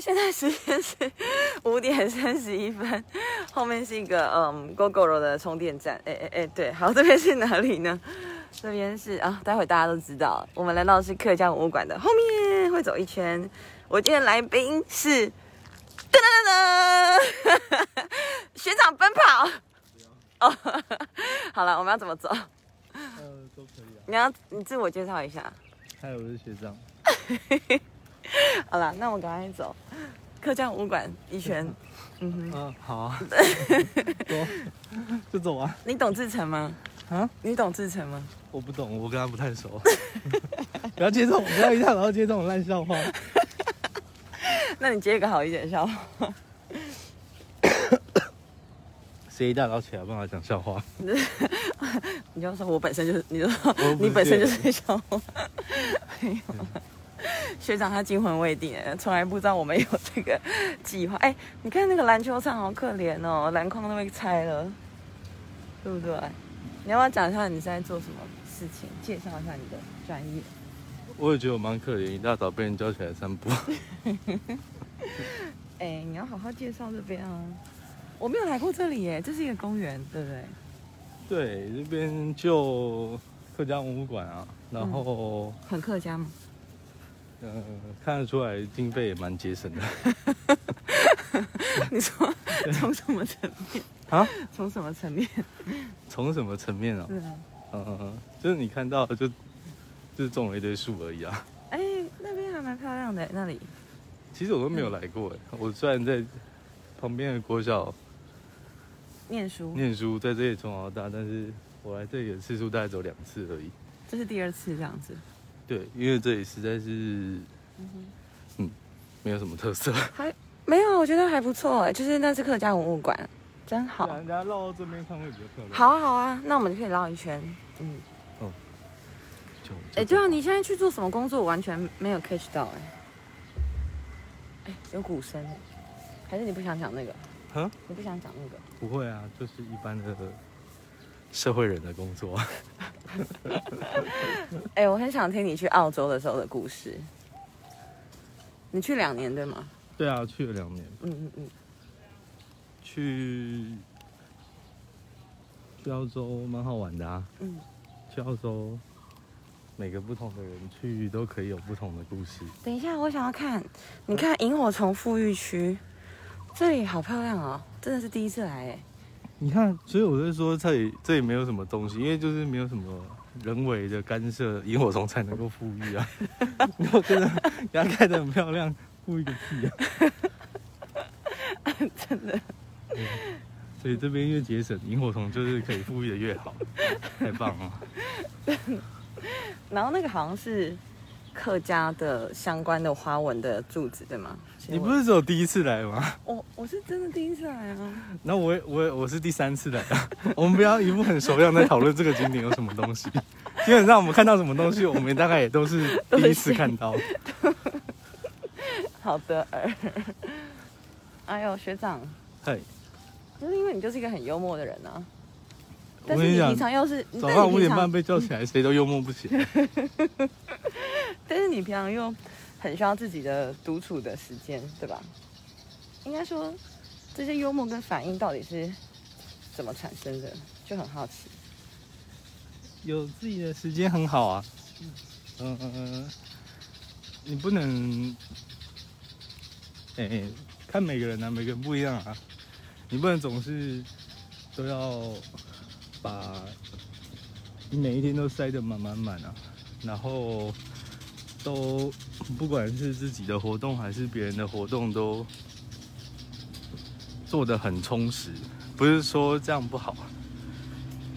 现在时间是五点三十一分，后面是一个 嗯 GoGo 的充电站。哎哎哎，对，好，这边是哪里呢？这边是啊，待会大家都知道，我们来到的是客家文物馆的后面，会走一圈。我今天来宾是噔噔噔噔，学长奔跑。哦，好了，我们要怎么走？呃，都可以啊。你要你自我介绍一下。嗨，我是学长。好了，那我赶快走。客家文物馆一圈。嗯哼。嗯，好啊。走，就走啊。你懂志成吗？啊？你懂志成吗？我不懂，我跟他不太熟。不要接这种，不要一大早接这种烂笑话。那你接一个好一点的笑话。谁一大早起来帮他讲笑话？你就说我本身就是，你就说你本身就是笑话。没有。学长他惊魂未定，从来不知道我们有这个计划。哎，你看那个篮球场好可怜哦，篮筐都被拆了，对不对？你要不要讲一下你是在做什么事情？介绍一下你的专业。我也觉得我蛮可怜，一大早被人叫起来散步。哎，你要好好介绍这边啊！我没有来过这里耶，这是一个公园，对不对？对，这边就客家文物馆啊，然后很客家吗？嗯，看得出来经费也蛮节省的。你说 从什么层面啊？从什么层面？从什么层面啊？嗯嗯嗯，就是你看到就就是种了一堆树而已啊。哎，那边还蛮漂亮的，那里。其实我都没有来过哎，我虽然在旁边的国小念书，念书在这里从小到大，但是我来这里的次数大概只有两次而已。这是第二次这样子。对，因为这里实在是，嗯，没有什么特色。还没有，我觉得还不错哎，就是那是客家文物馆，真好。人家绕到这边看会比较漂亮。好啊，好啊，那我们就可以绕一圈。嗯。哦。就哎，对啊，你现在去做什么工作？完全没有 catch 到哎。哎，有鼓声，还是你不想讲那个？嗯？你不想讲那个？不会啊，就是一般的。社会人的工作。哎，我很想听你去澳洲的时候的故事。你去两年对吗？对啊，去了两年。嗯嗯嗯。去去澳洲蛮好玩的啊。嗯。去澳洲，每个不同的人去都可以有不同的故事。等一下，我想要看，你看萤火虫富裕区，这里好漂亮哦，真的是第一次来哎。你看，所以我就说这里这里没有什么东西，因为就是没有什么人为的干涉，萤火虫才能够富裕啊。然后真的，给它盖得很漂亮，富裕个屁啊！真的。所以这边越节省，萤火虫就是可以富裕的越好，太棒了。然后那个好像是。客家的相关的花纹的柱子，对吗？你不是只有第一次来吗？我我是真的第一次来啊。那我我我是第三次来啊。我们不要一副很熟样在讨论这个景点有什么东西。基本上我们看到什么东西，我们大概也都是第一次看到。好的。哎呦，学长。嘿。就是因为你就是一个很幽默的人啊。我跟你讲，平常又是早上五点半被叫起来，谁都幽默不起来。但是你平常又很需要自己的独处的时间，对吧？应该说，这些幽默跟反应到底是怎么产生的，就很好奇。有自己的时间很好啊。嗯嗯嗯。你不能，哎，看每个人啊，每个人不一样啊。你不能总是都要。把你每一天都塞得满满满啊，然后都不管是自己的活动还是别人的活动都做得很充实，不是说这样不好，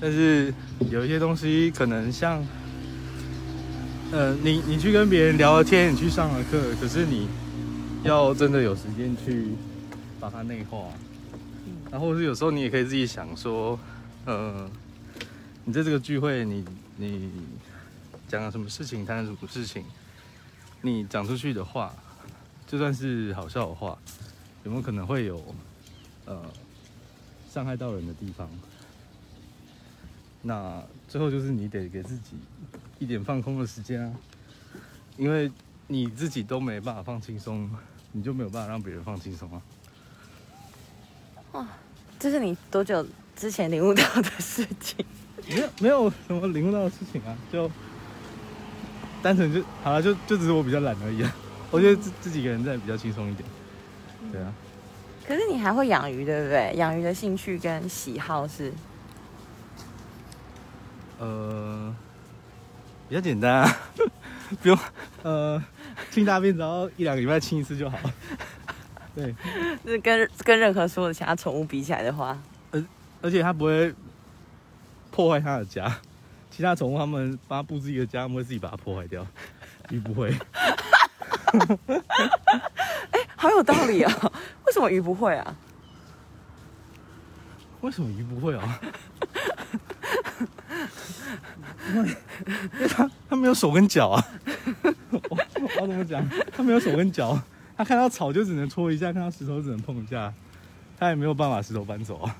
但是有一些东西可能像，呃，你你去跟别人聊了天，你去上了课，可是你要真的有时间去把它内化，然后是有时候你也可以自己想说。呃，你在这个聚会，你你讲了什么事情，谈了什么事情，你讲出去的话，就算是好笑的话，有没有可能会有呃伤害到人的地方？那最后就是你得给自己一点放空的时间啊，因为你自己都没办法放轻松，你就没有办法让别人放轻松啊。哇这是你多久之前领悟到的事情？没有没有什么领悟到的事情啊，就单纯就好了，就就只是我比较懒而已啊。我觉得自自己一个人在比较轻松一点。对啊，可是你还会养鱼，对不对？养鱼的兴趣跟喜好是？呃，比较简单啊，不用呃清大便，只要一两个礼拜清一次就好。对，就 是跟跟任何所有的其他宠物比起来的话，而且它不会破坏它的家。其他宠物它们帮它布置一个家，它们会自己把它破坏掉，鱼不会。好有道理啊！为什么鱼不会啊？为什么鱼不会啊？因为因为它它没有手跟脚啊。我我怎么讲？它没有手跟脚，它看到草就只能戳一下，看到石头只能碰一下，它也没有办法石头搬走啊。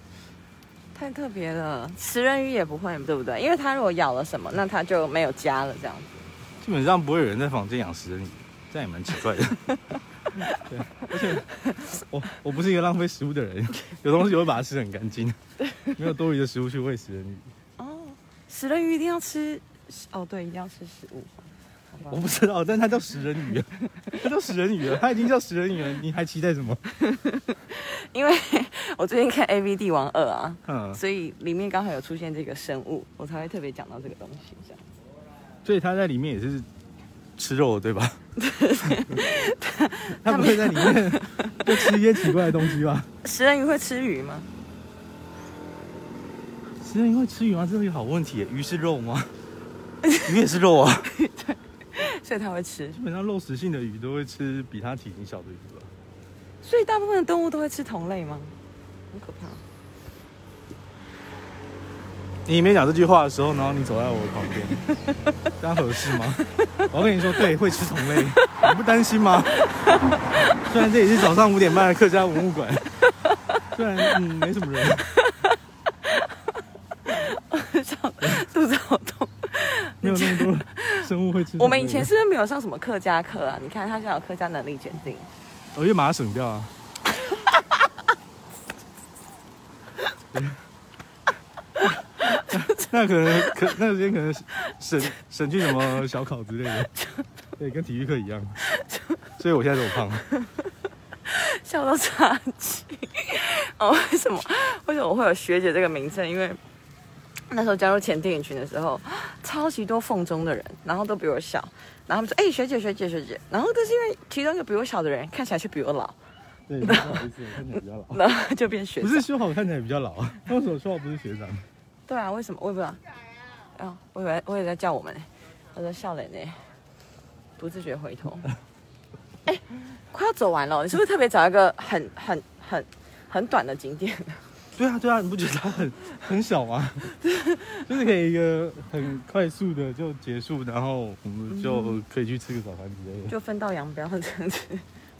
太特别了，食人鱼也不会，对不对？因为它如果咬了什么，那它就没有家了，这样子。基本上不会有人在房间养食人鱼，这样也蛮奇怪的。对，而且我我不是一个浪费食物的人，有东西我会把它吃得很干净，没有多余的食物去喂食人鱼。哦，食人鱼一定要吃，哦，对，一定要吃食物。我不知道，但它叫食人鱼，它叫食人鱼了，它已经叫食人鱼了，你还期待什么？因为我最近看 A V 帝王二啊，嗯，所以里面刚好有出现这个生物，我才会特别讲到这个东西。这样，所以它在里面也是吃肉的，对吧？它不会在里面就吃一些奇怪的东西吧？食人鱼会吃鱼吗？食人鱼会吃鱼吗？这是一个好问题耶。鱼是肉吗？鱼也是肉啊。所以它会吃。基本上肉食性的鱼都会吃比它体型小的鱼吧。所以大部分的动物都会吃同类吗？很可怕。你没讲这句话的时候，然后你走在我旁边，这样合适吗？我跟你说，对，会吃同类，你不担心吗？虽然这里是早上五点半的客家文物馆，虽然嗯没什么人，肚子好痛。没有那么多生物会吃。我们以前是不是没有上什么客家课啊？你看他现在有客家能力检定，我就把它省掉啊。那可能可那时间可能省省去什么小考之类的，对，跟体育课一样，所以我现在这么胖。笑到岔气。哦，为什么？为什么我会有学姐这个名称？因为 那时候加入前电影群的时候，超级多凤中的人，然后都比我小，然后他们说：“哎、学姐，学姐，学姐。”然后但是因为其中一个比我小的人看起来却比我老，对，不好意思，我看起来比较老。然后就变学长。不是修好看起来比较老啊？那为什么说我不是学长？对啊，为什么？我也不知道。啊，我以为我也在叫我们呢。我说笑脸呢，不自觉回头。哎、快要走完了，你是不是特别找一个很很很很短的景点？对啊，对啊，你不觉得它很很小吗？就是可以一个很快速的就结束，然后我们就可以去吃个早餐之类的。就分道扬镳这样子。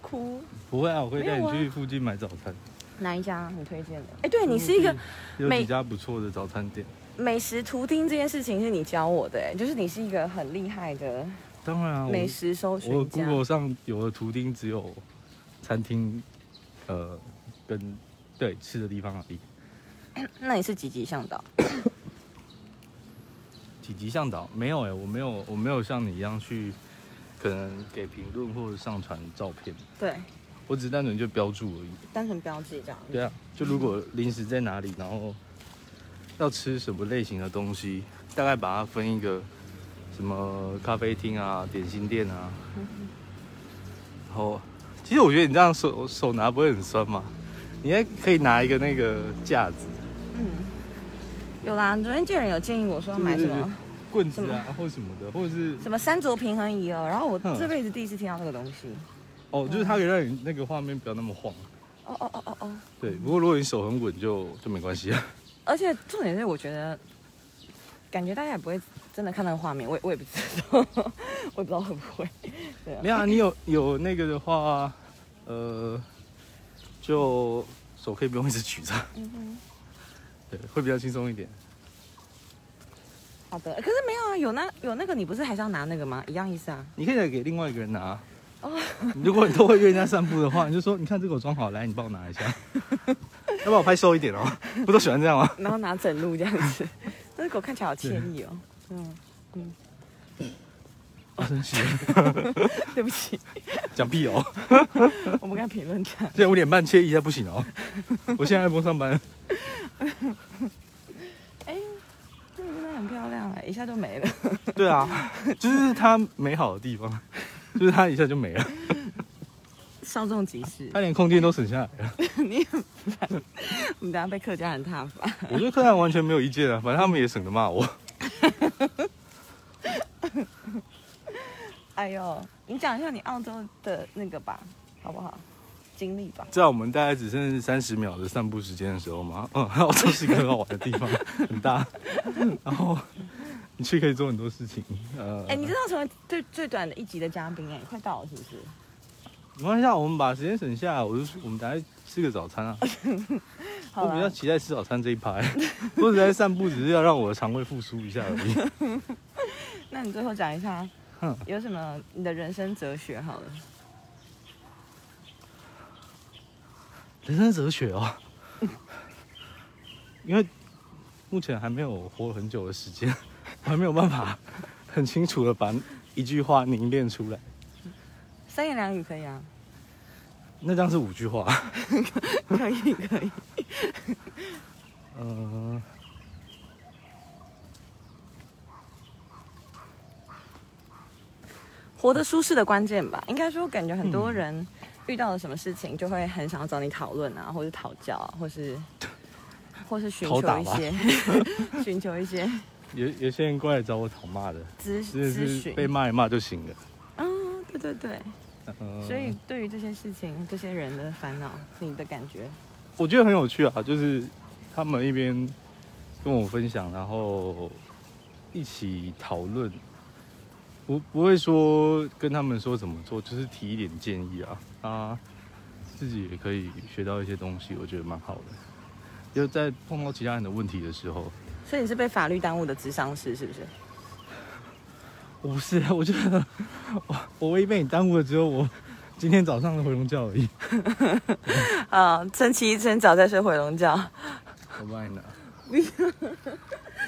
哭？不会啊，我会带你去附近买早餐，哪一家你推荐的？哎、对你是一个美有几家不错的早餐店。美食图钉这件事情是你教我的、哎，就是你是一个很厉害的当然啊，美食搜我寻家。Google 上有的图钉只有餐厅，呃，跟对吃的地方而已。那你是几级向导？几级向导没有哎、我没有，我没有像你一样去，可能给评论或者上传照片，对，我只是单纯就标注而已。单纯标记这样。对啊，就如果零食在哪里，然后要吃什么类型的东西，大概把它分一个什么咖啡厅啊、点心店啊。然后，其实我觉得你这样手手拿不会很酸吗？你还可以拿一个那个架子，嗯，有啦，昨天见人有建议我说要买什么棍子啊，或什么的，或者是什么三轴平衡仪哦，然后我嗯这辈子第一次听到这个东西。哦，就是它可以让你那个画面不要那么晃。哦哦哦哦哦，对，不过如果你手很稳就就没关系啊。而且重点是我觉得，感觉大家也不会真的看那个画面，我也我也不知道，我也不知道会不会。对啊没，有啊，你有有那个的话，呃，就手可以不用一直举着，嗯哼，对，会比较轻松一点。好的。可是没有啊，有那有那个，你不是还是要拿那个吗？一样意思啊。你可以再给另外一个人拿，如果你都会约人家散步的话，你就说你看这个我装好，来你帮我拿一下，要不要我拍瘦一点哦。不都喜欢这样吗？然后拿整路这样子，那只狗看起来好惬意哦。嗯，好生气，对不起，讲屁哦！我们刚评论这样。现在五点半切一下不行哦，我现在不用上班。哎，这个真的很漂亮哎，一下就没了。对啊，就是它美好的地方，就是它一下就没了，稍纵即逝。他连空间都省下来了。你很烦，我们等下被客家人踏伐。我觉得客人完全没有意见啊，反正他们也省得骂我。哎呦，你讲一下你澳洲的那个吧，好不好？经历吧。在我们大概只剩三十秒的散步时间的时候嘛，嗯，澳洲是一个很好玩的地方，很大，然后你去可以做很多事情。呃，哎、你知道成为最最短的一集的嘉宾哎、快到了是不是？没关系啊，我们把时间省下来，我就我们等下吃个早餐啊。好我比较，期待吃早餐这一趴，我只在散步，只是要让我的肠胃复苏一下而已。那你最后讲一下，有什么你的人生哲学好了？人生哲学哦，因为目前还没有活很久的时间，我 还没有办法很清楚的把一句话凝练出来。三言两语可以啊，那这样是五句话。可 以可以。嗯、活得舒适的关键吧，应该说，感觉很多人遇到了什么事情，就会很想要找你讨论啊，或是讨教啊，或是 或是寻求一些 寻求一些有有些人过来找我讨骂的，咨咨询。被骂一骂就行了。啊，对对对，嗯所以对于这些事情、这些人的烦恼，你的感觉？我觉得很有趣啊，就是他们一边跟我分享，然后一起讨论，不不会说跟他们说怎么做，就是提一点建议啊，啊，自己也可以学到一些东西，我觉得蛮好的。就在碰到其他人的问题的时候，所以你是被法律耽误的智商师，是不是？我不是，我觉得我我唯一被你耽误的只有我今天早上的回笼觉而已。啊，趁起一撑早再睡回笼觉。我帮你拿。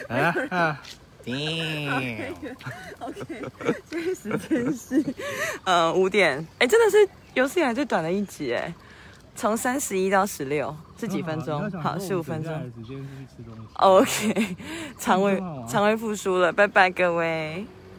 来 啊啊！damn OK，现在时间是呃五点，哎，真的是有史以来最短的一集哎，从三十一到十六是几分钟？好，十五分钟。OK，肠胃肠胃复苏了，拜拜各位。